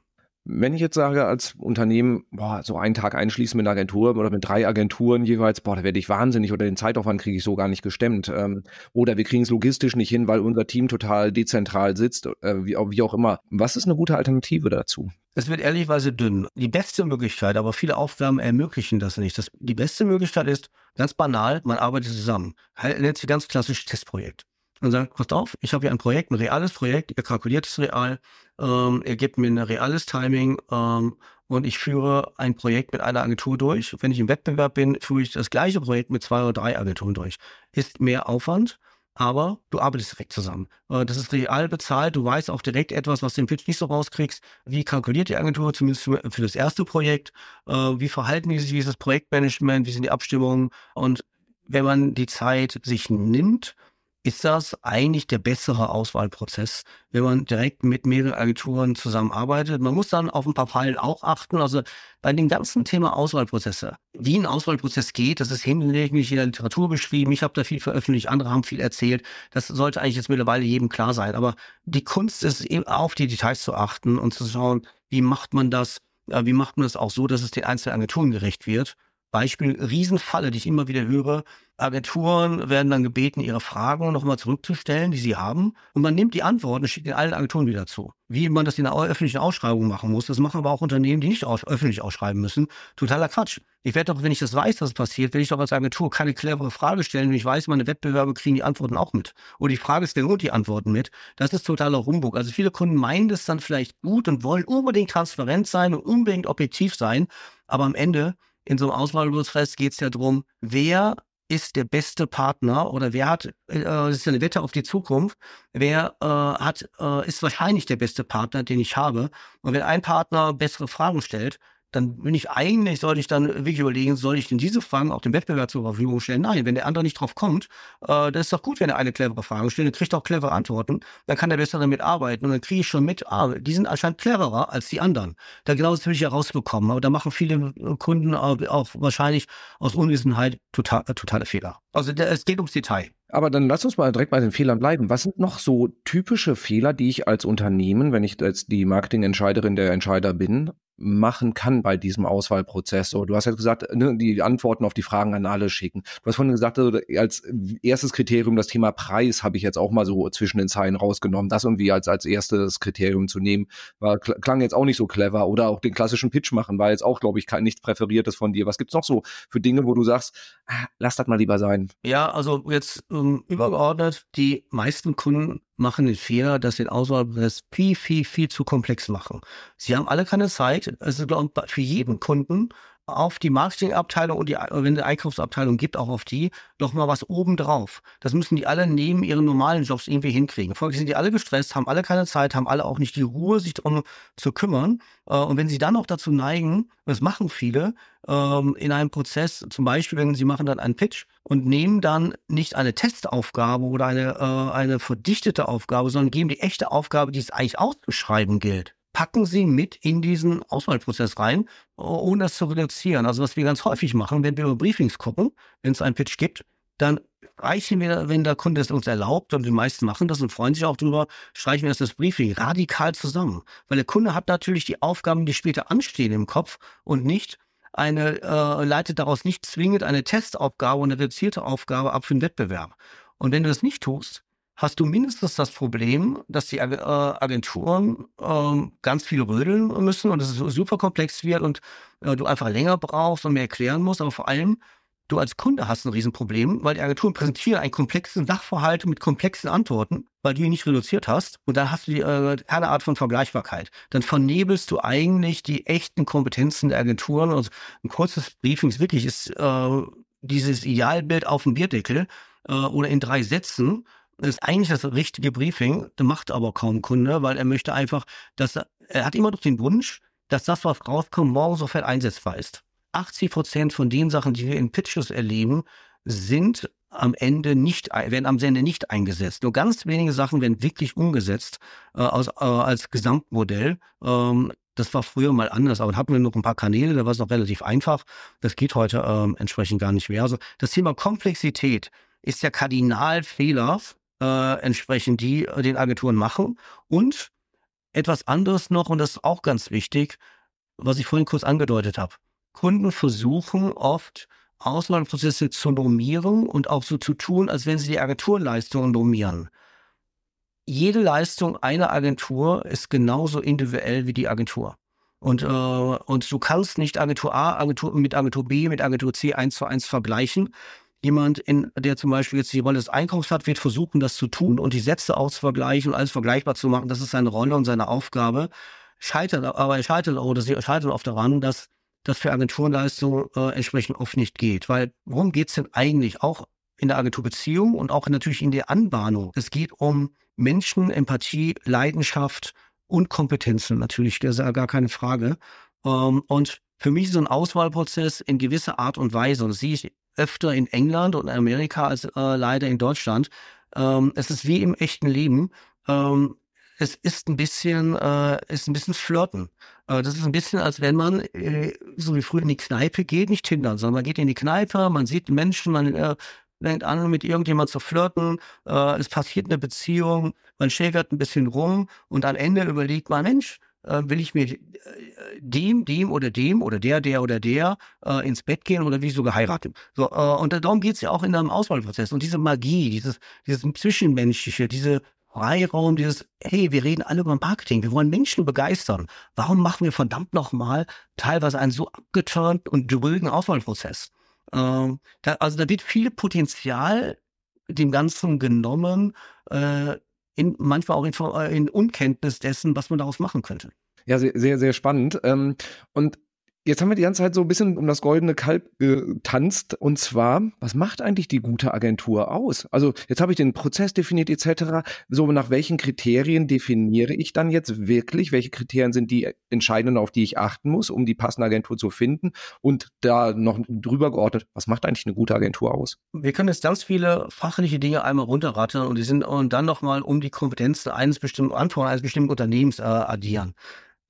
Speaker 2: Wenn ich jetzt sage, als Unternehmen, boah, so einen Tag einschließen mit einer Agentur oder mit drei Agenturen jeweils, boah, da werde ich wahnsinnig oder den Zeitaufwand kriege ich so gar nicht gestemmt. Ähm, oder wir kriegen es logistisch nicht hin, weil unser Team total dezentral sitzt, äh, wie, wie auch immer. Was ist eine gute Alternative dazu?
Speaker 3: Es wird ehrlichweise dünn. Die beste Möglichkeit, aber viele Aufgaben ermöglichen das nicht. Das, die beste Möglichkeit ist ganz banal, man arbeitet zusammen. Nennt sich ganz klassisch Testprojekt und sagt, passt auf, ich habe hier ein Projekt, ein reales Projekt, ihr kalkuliert es real, ähm, ihr gebt mir ein reales Timing ähm, und ich führe ein Projekt mit einer Agentur durch. Wenn ich im Wettbewerb bin, führe ich das gleiche Projekt mit zwei oder drei Agenturen durch. Ist mehr Aufwand, aber du arbeitest direkt zusammen. Äh, das ist real bezahlt, du weißt auch direkt etwas, was du im Pitch nicht so rauskriegst. Wie kalkuliert die Agentur, zumindest für, für das erste Projekt? Äh, wie verhalten die sich, wie ist das Projektmanagement, wie sind die Abstimmungen? Und wenn man die Zeit sich nimmt, ist das eigentlich der bessere Auswahlprozess, wenn man direkt mit mehreren Agenturen zusammenarbeitet. Man muss dann auf ein paar Fallen auch achten. Also bei dem ganzen Thema Auswahlprozesse, wie ein Auswahlprozess geht, das ist hinlänglich in der Literatur beschrieben. Ich habe da viel veröffentlicht, andere haben viel erzählt. Das sollte eigentlich jetzt mittlerweile jedem klar sein. Aber die Kunst ist eben auf die Details zu achten und zu schauen, wie macht man das, wie macht man das auch so, dass es den einzelnen Agenturen gerecht wird. Beispiel Riesenfalle, die ich immer wieder höre. Agenturen werden dann gebeten, ihre Fragen nochmal zurückzustellen, die sie haben. Und man nimmt die Antworten und schickt in allen Agenturen wieder zu. Wie man das in einer öffentlichen Ausschreibung machen muss. Das machen aber auch Unternehmen, die nicht aus öffentlich ausschreiben müssen. Totaler Quatsch. Ich werde doch, wenn ich das weiß, dass es passiert, werde ich doch als Agentur keine clevere Frage stellen. Und ich weiß, meine Wettbewerber kriegen die Antworten auch mit. Oder die Frage stellen und die Antworten mit. Das ist totaler Humbug. Also viele Kunden meinen das dann vielleicht gut und wollen unbedingt transparent sein und unbedingt objektiv sein. Aber am Ende in so einem Auswahlprozess geht es ja darum, wer ist der beste Partner oder wer hat, äh, das ist eine Wette auf die Zukunft, wer äh, hat, äh, ist wahrscheinlich der beste Partner, den ich habe. Und wenn ein Partner bessere Fragen stellt, dann bin ich eigentlich, sollte ich dann wirklich überlegen, soll ich denn diese Fragen auch dem Wettbewerb zur Verfügung stellen? Nein, wenn der andere nicht drauf kommt, äh, das ist doch gut, wenn er eine clevere Frage stellt, dann kriegt auch clevere Antworten, dann kann er besser damit arbeiten und dann kriege ich schon mit, ah, die sind anscheinend cleverer als die anderen. Da genau das will ich herausbekommen, aber da machen viele Kunden auch, auch wahrscheinlich aus Unwissenheit total, äh, totale Fehler. Also es geht ums Detail.
Speaker 2: Aber dann lass uns mal direkt bei den Fehlern bleiben. Was sind noch so typische Fehler, die ich als Unternehmen, wenn ich jetzt die Marketingentscheiderin der Entscheider bin, machen kann bei diesem Auswahlprozess. Du hast ja gesagt, ne, die Antworten auf die Fragen an alle schicken. Du hast vorhin gesagt, also als erstes Kriterium das Thema Preis habe ich jetzt auch mal so zwischen den Zeilen rausgenommen. Das irgendwie als, als erstes Kriterium zu nehmen, war, klang jetzt auch nicht so clever. Oder auch den klassischen Pitch machen, war jetzt auch, glaube ich, kein, nichts Präferiertes von dir. Was gibt's noch so für Dinge, wo du sagst, ah, lass das mal lieber sein?
Speaker 3: Ja, also jetzt ähm, übergeordnet, die meisten Kunden machen den Fehler, dass sie den Auswahlprozess viel, viel, viel zu komplex machen. Sie haben alle keine Zeit. Also für jeden Kunden auf die Marketingabteilung und die, wenn es Einkaufsabteilung gibt, auch auf die, noch mal was obendrauf. Das müssen die alle neben ihren normalen Jobs irgendwie hinkriegen. Folglich sind die alle gestresst, haben alle keine Zeit, haben alle auch nicht die Ruhe, sich darum zu kümmern. Äh, und wenn sie dann noch dazu neigen, das machen viele, ähm, in einem Prozess, zum Beispiel, wenn sie machen dann einen Pitch und nehmen dann nicht eine Testaufgabe oder eine, äh, eine verdichtete Aufgabe, sondern geben die echte Aufgabe, die es eigentlich auszuschreiben gilt packen sie mit in diesen Auswahlprozess rein, ohne das zu reduzieren. Also was wir ganz häufig machen, wenn wir über Briefings gucken, wenn es einen Pitch gibt, dann reichen wir, wenn der Kunde es uns erlaubt, und die meisten machen das und freuen sich auch drüber, streichen wir das Briefing radikal zusammen. Weil der Kunde hat natürlich die Aufgaben, die später anstehen im Kopf und nicht eine, äh, leitet daraus nicht zwingend eine Testaufgabe und eine reduzierte Aufgabe ab für den Wettbewerb. Und wenn du das nicht tust, hast du mindestens das Problem, dass die äh, Agenturen äh, ganz viel rödeln müssen und es super komplex wird und äh, du einfach länger brauchst und mehr erklären musst, aber vor allem du als Kunde hast ein Riesenproblem, weil die Agenturen präsentieren einen komplexen Sachverhalt mit komplexen Antworten, weil du ihn nicht reduziert hast und dann hast du die, äh, keine Art von Vergleichbarkeit. Dann vernebelst du eigentlich die echten Kompetenzen der Agenturen und ein kurzes Briefing wirklich ist äh, dieses Idealbild auf dem Bierdeckel äh, oder in drei Sätzen ist eigentlich das richtige Briefing, macht aber kaum Kunde, weil er möchte einfach, dass er, er hat immer noch den Wunsch, dass das, was rauskommt, morgen sofort einsetzbar ist. 80 Prozent von den Sachen, die wir in Pitches erleben, sind am Ende nicht, werden am Ende nicht eingesetzt. Nur ganz wenige Sachen werden wirklich umgesetzt äh, aus, äh, als Gesamtmodell. Ähm, das war früher mal anders, aber hatten wir noch ein paar Kanäle, da war es noch relativ einfach. Das geht heute ähm, entsprechend gar nicht mehr. Also das Thema Komplexität ist der Kardinalfehler äh, entsprechend die äh, den Agenturen machen. Und etwas anderes noch, und das ist auch ganz wichtig, was ich vorhin kurz angedeutet habe. Kunden versuchen oft, Auswahlprozesse zu normieren und auch so zu tun, als wenn sie die Agenturleistungen normieren. Jede Leistung einer Agentur ist genauso individuell wie die Agentur. Und, äh, und du kannst nicht Agentur A Agentur, mit Agentur B, mit Agentur C eins zu eins vergleichen, jemand, in, der zum Beispiel jetzt die Rolle des Einkaufs hat, wird versuchen, das zu tun und die Sätze auszuvergleichen und alles vergleichbar zu machen. Das ist seine Rolle und seine Aufgabe. Scheitert, aber er scheitert oder sie scheitern oft daran, dass das für Agenturleistungen äh, entsprechend oft nicht geht. Weil worum geht's denn eigentlich? Auch in der Agenturbeziehung und auch natürlich in der Anbahnung. Es geht um Menschen, Empathie, Leidenschaft und Kompetenzen natürlich, das ist ja gar keine Frage. Ähm, und für mich ist so ein Auswahlprozess in gewisser Art und Weise, und das sehe ich öfter in England und Amerika als äh, leider in Deutschland. Ähm, es ist wie im echten Leben. Ähm, es ist ein bisschen, äh, ist ein bisschen flirten. Äh, das ist ein bisschen, als wenn man, äh, so wie früher in die Kneipe geht, nicht hindern, sondern man geht in die Kneipe, man sieht Menschen, man äh, fängt an, mit irgendjemand zu flirten, äh, es passiert eine Beziehung, man schägert ein bisschen rum und am Ende überlegt man, Mensch, äh, will ich mir äh, dem, dem oder dem oder der, der oder der äh, ins Bett gehen oder will ich sogar heiraten? So, äh, und darum geht's ja auch in einem Auswahlprozess. Und diese Magie, dieses, dieses Zwischenmenschliche, diese Freiraum, dieses, hey, wir reden alle über Marketing, wir wollen Menschen begeistern. Warum machen wir verdammt nochmal teilweise einen so abgeturnt und ruhigen Auswahlprozess? Ähm, da, also da wird viel Potenzial dem Ganzen genommen, äh, in, manchmal auch in, äh, in Unkenntnis dessen, was man daraus machen könnte.
Speaker 2: Ja, sehr, sehr, spannend. Ähm, und Jetzt haben wir die ganze Zeit so ein bisschen um das goldene Kalb getanzt. Und zwar, was macht eigentlich die gute Agentur aus? Also jetzt habe ich den Prozess definiert etc. So nach welchen Kriterien definiere ich dann jetzt wirklich? Welche Kriterien sind die entscheidenden, auf die ich achten muss, um die passende Agentur zu finden? Und da noch drüber geordnet, was macht eigentlich eine gute Agentur aus?
Speaker 3: Wir können jetzt ganz viele fachliche Dinge einmal runterrattern und die sind und dann nochmal um die Kompetenzen eines bestimmten Anforderungen eines bestimmten Unternehmens äh, addieren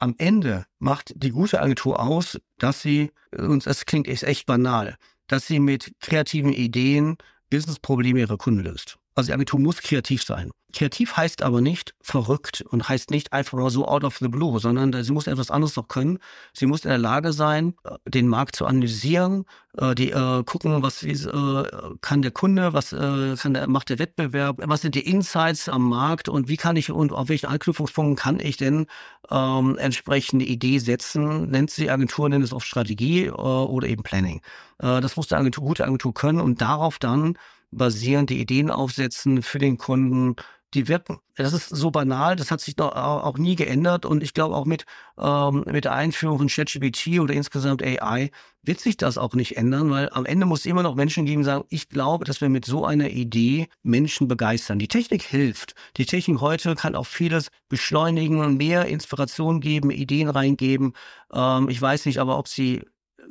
Speaker 3: am Ende macht die gute Agentur aus, dass sie, und das klingt echt banal, dass sie mit kreativen Ideen Businessprobleme ihrer Kunden löst. Also die Agentur muss kreativ sein. Kreativ heißt aber nicht verrückt und heißt nicht einfach nur so out of the blue, sondern sie muss etwas anderes noch können. Sie muss in der Lage sein, äh, den Markt zu analysieren, äh, die äh, gucken, was äh, kann der Kunde, was äh, kann der, macht der Wettbewerb, was sind die Insights am Markt und wie kann ich und auf welchen Anknüpfungspunkten kann ich denn ähm, entsprechende Idee setzen, nennt sie Agentur, nennt es oft Strategie äh, oder eben Planning. Äh, das muss der Agentur, gute Agentur können und darauf dann basierende Ideen aufsetzen für den Kunden, die wirken. Das ist so banal, das hat sich doch auch nie geändert und ich glaube auch mit, ähm, mit der Einführung von ChatGPT oder insgesamt AI wird sich das auch nicht ändern, weil am Ende muss es immer noch Menschen geben, sagen, ich glaube, dass wir mit so einer Idee Menschen begeistern. Die Technik hilft. Die Technik heute kann auch vieles beschleunigen, mehr Inspiration geben, Ideen reingeben. Ähm, ich weiß nicht aber, ob sie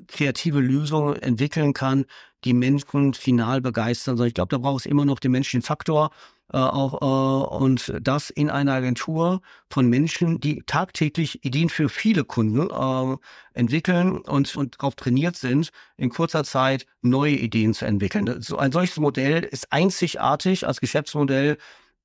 Speaker 3: kreative Lösungen entwickeln kann, die Menschen final begeistern. Ich glaube, da braucht es immer noch den menschlichen Faktor. Äh, auch, äh, und das in einer Agentur von Menschen, die tagtäglich Ideen für viele Kunden äh, entwickeln und, und darauf trainiert sind, in kurzer Zeit neue Ideen zu entwickeln. So ein solches Modell ist einzigartig als Geschäftsmodell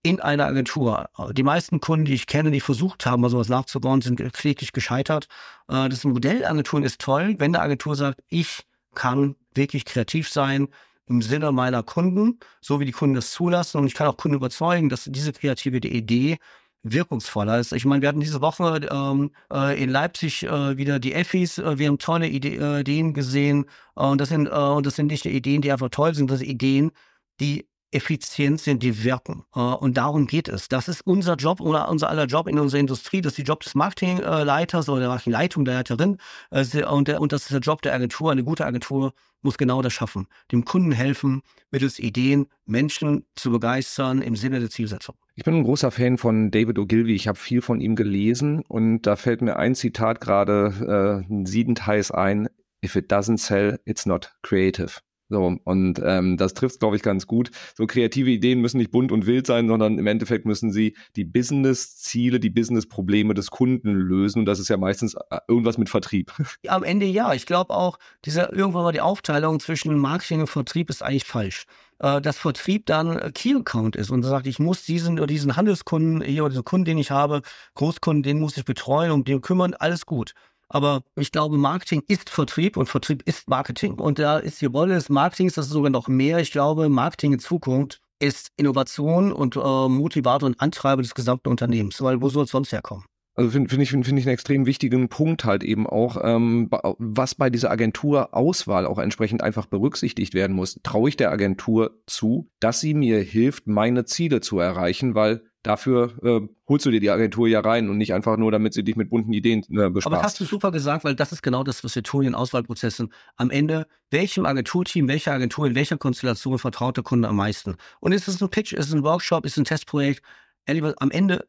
Speaker 3: in einer Agentur. Die meisten Kunden, die ich kenne, die versucht haben, mal sowas nachzubauen, sind kläglich gescheitert. Äh, das Modell Agenturen ist toll, wenn eine Agentur sagt, ich kann wirklich kreativ sein im Sinne meiner Kunden, so wie die Kunden das zulassen. Und ich kann auch Kunden überzeugen, dass diese kreative Idee wirkungsvoller ist. Ich meine, wir hatten diese Woche ähm, äh, in Leipzig äh, wieder die Effis. Äh, wir haben tolle Ide äh, Ideen gesehen. und das sind, äh, und das sind nicht Ideen, die einfach toll sind, das sind Ideen, die effizient sind, die wirken. Äh, und darum geht es. Das ist unser Job oder unser aller Job in unserer Industrie. Das ist die Job des Marketingleiters oder der Marketingleitung, der Leiterin. Äh, und, das ist der Job der Agentur. Eine gute Agentur muss genau das schaffen. Dem Kunden helfen, mittels Ideen Menschen zu begeistern im Sinne der Zielsetzung.
Speaker 2: Ich bin ein großer Fan von David Ogilvy. Ich habe viel von ihm gelesen und da fällt mir ein Zitat gerade äh, siedend heiß ein. If it doesn't sell, it's not creative. So, und ähm, das trifft, glaube ich, ganz gut. So kreative Ideen müssen nicht bunt und wild sein, sondern im Endeffekt müssen sie die Business-Ziele, die Business-Probleme des Kunden lösen. Und das ist ja meistens äh, irgendwas mit Vertrieb.
Speaker 3: Am Ende ja. Ich glaube auch, diese irgendwann mal die Aufteilung zwischen Marketing und Vertrieb ist eigentlich falsch. Äh, dass Vertrieb dann Key Account ist und sagt, ich muss diesen oder diesen Handelskunden hier oder diesen Kunden, den ich habe, Großkunden, den muss ich betreuen, um den kümmern, alles gut. Aber ich glaube, Marketing ist Vertrieb und Vertrieb ist Marketing. Und da ist die Rolle des Marketings, das ist sogar noch mehr. Ich glaube, Marketing in Zukunft ist Innovation und äh, Motivator und Antreiber des gesamten Unternehmens. Weil wo soll es sonst herkommen?
Speaker 2: Also finde find ich, finde find ich einen extrem wichtigen Punkt halt eben auch, ähm, was bei dieser Agenturauswahl auch entsprechend einfach berücksichtigt werden muss. Traue ich der Agentur zu, dass sie mir hilft, meine Ziele zu erreichen, weil dafür äh, holst du dir die Agentur ja rein und nicht einfach nur, damit sie dich mit bunten Ideen äh, bespaßt.
Speaker 3: Aber das hast du super gesagt, weil das ist genau das, was wir tun in Auswahlprozessen. Am Ende, welchem Agenturteam, welcher Agentur, in welcher Konstellation vertraut der Kunde am meisten? Und ist es ein Pitch, ist es ein Workshop, ist es ein Testprojekt? Ehrlich, am Ende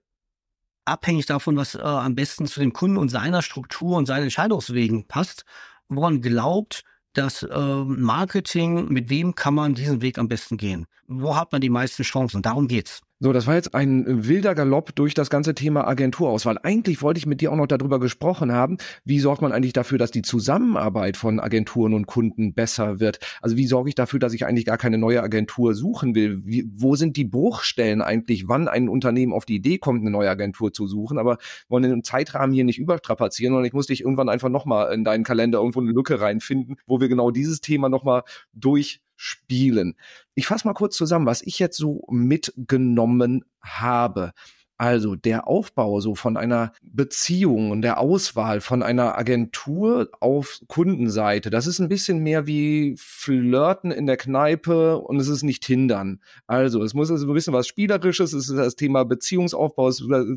Speaker 3: abhängig davon, was äh, am besten zu dem Kunden und seiner Struktur und seinen Entscheidungswegen passt, woran glaubt, dass äh, Marketing, mit wem kann man diesen Weg am besten gehen? Wo hat man die meisten Chancen? Darum geht's.
Speaker 2: So, das war jetzt ein wilder Galopp durch das ganze Thema Agenturauswahl. Eigentlich wollte ich mit dir auch noch darüber gesprochen haben, wie sorgt man eigentlich dafür, dass die Zusammenarbeit von Agenturen und Kunden besser wird? Also wie sorge ich dafür, dass ich eigentlich gar keine neue Agentur suchen will? Wie, wo sind die Bruchstellen eigentlich, wann ein Unternehmen auf die Idee kommt, eine neue Agentur zu suchen? Aber wollen den Zeitrahmen hier nicht überstrapazieren, sondern ich muss dich irgendwann einfach nochmal in deinen Kalender irgendwo eine Lücke reinfinden, wo wir genau dieses Thema nochmal durch spielen. Ich fasse mal kurz zusammen, was ich jetzt so mitgenommen habe. Also der Aufbau so von einer Beziehung und der Auswahl von einer Agentur auf Kundenseite, das ist ein bisschen mehr wie Flirten in der Kneipe und es ist nicht hindern. Also es muss also ein bisschen was Spielerisches, es ist das Thema Beziehungsaufbau,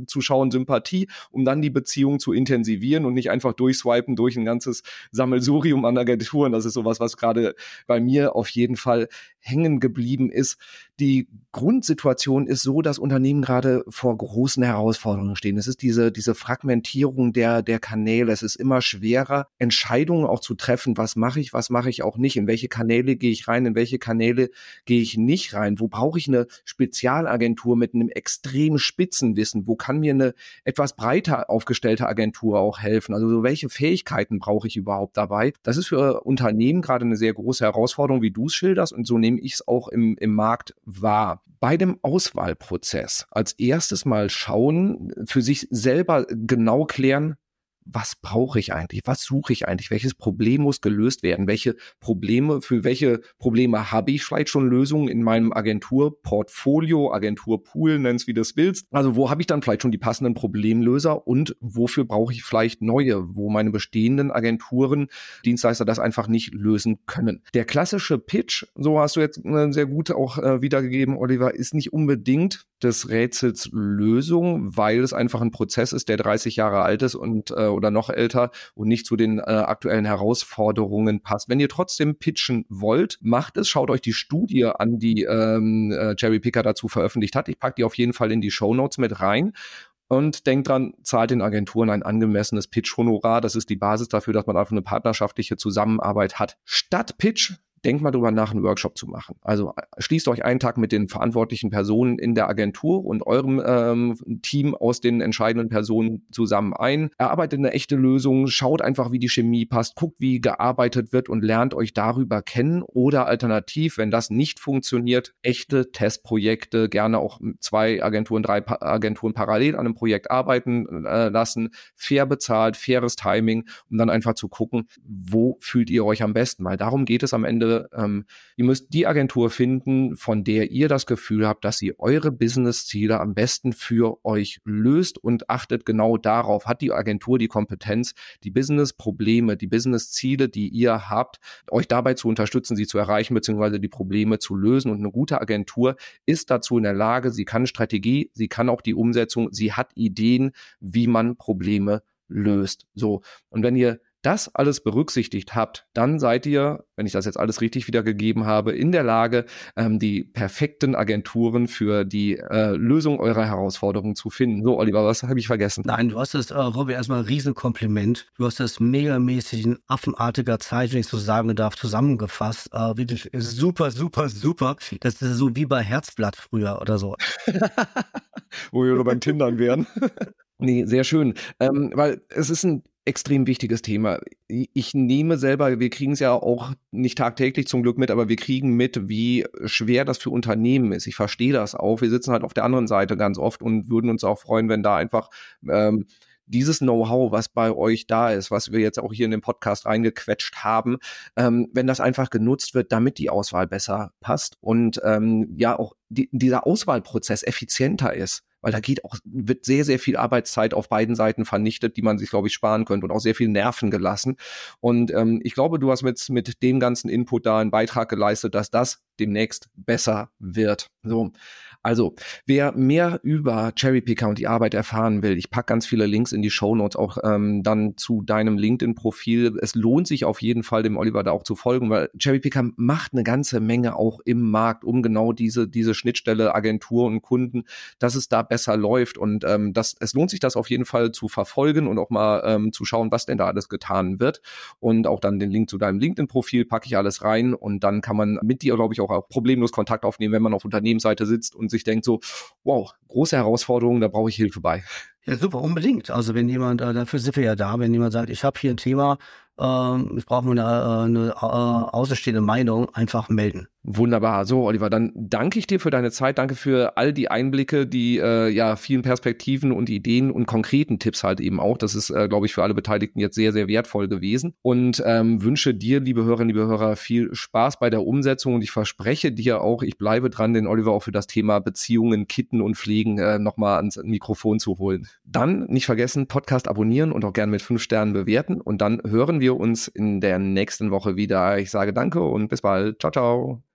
Speaker 2: Zuschauen, Sympathie, um dann die Beziehung zu intensivieren und nicht einfach durchswipen durch ein ganzes Sammelsurium an Agenturen. Das ist sowas, was gerade bei mir auf jeden Fall hängen geblieben ist. Die Grundsituation ist so, dass Unternehmen gerade vor großen Herausforderungen stehen. Es ist diese, diese Fragmentierung der, der Kanäle. Es ist immer schwerer, Entscheidungen auch zu treffen. Was mache ich, was mache ich auch nicht? In welche Kanäle gehe ich rein? In welche Kanäle gehe ich nicht rein? Wo brauche ich eine Spezialagentur mit einem extremen Spitzenwissen? Wo kann mir eine etwas breiter aufgestellte Agentur auch helfen? Also so welche Fähigkeiten brauche ich überhaupt dabei? Das ist für Unternehmen gerade eine sehr große Herausforderung, wie du es schilderst. Und so nehme ich es auch im, im Markt wahr. Bei dem Auswahlprozess als erstes mal schauen, für sich selber genau klären, was brauche ich eigentlich? Was suche ich eigentlich? Welches Problem muss gelöst werden? Welche Probleme, für welche Probleme habe ich vielleicht schon Lösungen in meinem Agenturportfolio, Agenturpool, nenn's wie du es willst. Also wo habe ich dann vielleicht schon die passenden Problemlöser und wofür brauche ich vielleicht neue, wo meine bestehenden Agenturen, Dienstleister das einfach nicht lösen können. Der klassische Pitch, so hast du jetzt äh, sehr gut auch äh, wiedergegeben, Oliver, ist nicht unbedingt des Rätsels Lösung, weil es einfach ein Prozess ist, der 30 Jahre alt ist und äh, oder noch älter und nicht zu den äh, aktuellen Herausforderungen passt. Wenn ihr trotzdem pitchen wollt, macht es. Schaut euch die Studie an, die ähm, äh, Jerry Picker dazu veröffentlicht hat. Ich packe die auf jeden Fall in die Show Notes mit rein. Und denkt dran, zahlt den Agenturen ein angemessenes Pitch-Honorar. Das ist die Basis dafür, dass man einfach eine partnerschaftliche Zusammenarbeit hat. Statt Pitch denkt mal drüber nach, einen Workshop zu machen. Also äh, schließt euch einen Tag mit den verantwortlichen Personen in der Agentur und eurem ähm, Team aus den entscheidenden Personen zusammen ein. Erarbeitet eine echte Lösung, schaut einfach, wie die Chemie passt, guckt, wie gearbeitet wird und lernt euch darüber kennen. Oder alternativ, wenn das nicht funktioniert, echte Testprojekte, gerne auch zwei Agenturen, drei pa Agenturen parallel an einem Projekt arbeiten äh, lassen, fair bezahlt, faires Timing, um dann einfach zu gucken, wo fühlt ihr euch am besten. Weil darum geht es am Ende. Ähm, ihr müsst die Agentur finden, von der ihr das Gefühl habt, dass sie eure Business-Ziele am besten für euch löst und achtet genau darauf. Hat die Agentur die Kompetenz, die Business-Probleme, die Business-Ziele, die ihr habt, euch dabei zu unterstützen, sie zu erreichen, beziehungsweise die Probleme zu lösen. Und eine gute Agentur ist dazu in der Lage, sie kann Strategie, sie kann auch die Umsetzung, sie hat Ideen, wie man Probleme löst. So. Und wenn ihr das alles berücksichtigt habt, dann seid ihr, wenn ich das jetzt alles richtig wiedergegeben habe, in der Lage, ähm, die perfekten Agenturen für die äh, Lösung eurer Herausforderungen zu finden. So, Oliver, was habe ich vergessen?
Speaker 3: Nein, du hast das, äh, Robby, erstmal ein Riesenkompliment. Du hast das megamäßig in affenartiger Zeit, wenn ich so sagen darf, zusammengefasst. Äh, wirklich super, super, super. Das ist so wie bei Herzblatt früher oder so.
Speaker 2: Wo wir nur beim Tindern wären. Nee, sehr schön. Ähm, weil es ist ein extrem wichtiges Thema. Ich nehme selber, wir kriegen es ja auch nicht tagtäglich zum Glück mit, aber wir kriegen mit, wie schwer das für Unternehmen ist. Ich verstehe das auch. Wir sitzen halt auf der anderen Seite ganz oft und würden uns auch freuen, wenn da einfach ähm, dieses Know-how, was bei euch da ist, was wir jetzt auch hier in den Podcast reingequetscht haben, ähm, wenn das einfach genutzt wird, damit die Auswahl besser passt und ähm, ja auch die, dieser Auswahlprozess effizienter ist weil da geht auch, wird sehr, sehr viel Arbeitszeit auf beiden Seiten vernichtet, die man sich, glaube ich, sparen könnte und auch sehr viel Nerven gelassen. Und ähm, ich glaube, du hast mit, mit dem ganzen Input da einen Beitrag geleistet, dass das demnächst besser wird. So. Also, wer mehr über Cherry Picker und die Arbeit erfahren will, ich packe ganz viele Links in die Show Notes auch ähm, dann zu deinem LinkedIn-Profil. Es lohnt sich auf jeden Fall, dem Oliver da auch zu folgen, weil Cherry Picker macht eine ganze Menge auch im Markt, um genau diese, diese Schnittstelle Agentur und Kunden, dass es da besser läuft. Und ähm, das, es lohnt sich, das auf jeden Fall zu verfolgen und auch mal ähm, zu schauen, was denn da alles getan wird. Und auch dann den Link zu deinem LinkedIn-Profil packe ich alles rein und dann kann man mit dir, glaube ich, auch, auch problemlos Kontakt aufnehmen, wenn man auf Unternehmensseite sitzt und sich denkt so, wow, große Herausforderung, da brauche ich Hilfe bei.
Speaker 3: Ja, super, unbedingt. Also wenn jemand, äh, dafür sind wir ja da, wenn jemand sagt, ich habe hier ein Thema, ähm, ich brauche nur eine, eine, eine außenstehende Meinung, einfach melden.
Speaker 2: Wunderbar. So, Oliver, dann danke ich dir für deine Zeit. Danke für all die Einblicke, die äh, ja vielen Perspektiven und Ideen und konkreten Tipps halt eben auch. Das ist, äh, glaube ich, für alle Beteiligten jetzt sehr, sehr wertvoll gewesen. Und ähm, wünsche dir, liebe Hörerinnen, liebe Hörer, viel Spaß bei der Umsetzung. Und ich verspreche dir auch, ich bleibe dran, den Oliver auch für das Thema Beziehungen, Kitten und Pflegen äh, nochmal ans Mikrofon zu holen. Dann nicht vergessen, Podcast abonnieren und auch gerne mit fünf Sternen bewerten. Und dann hören wir uns in der nächsten Woche wieder. Ich sage danke und bis bald. Ciao, ciao.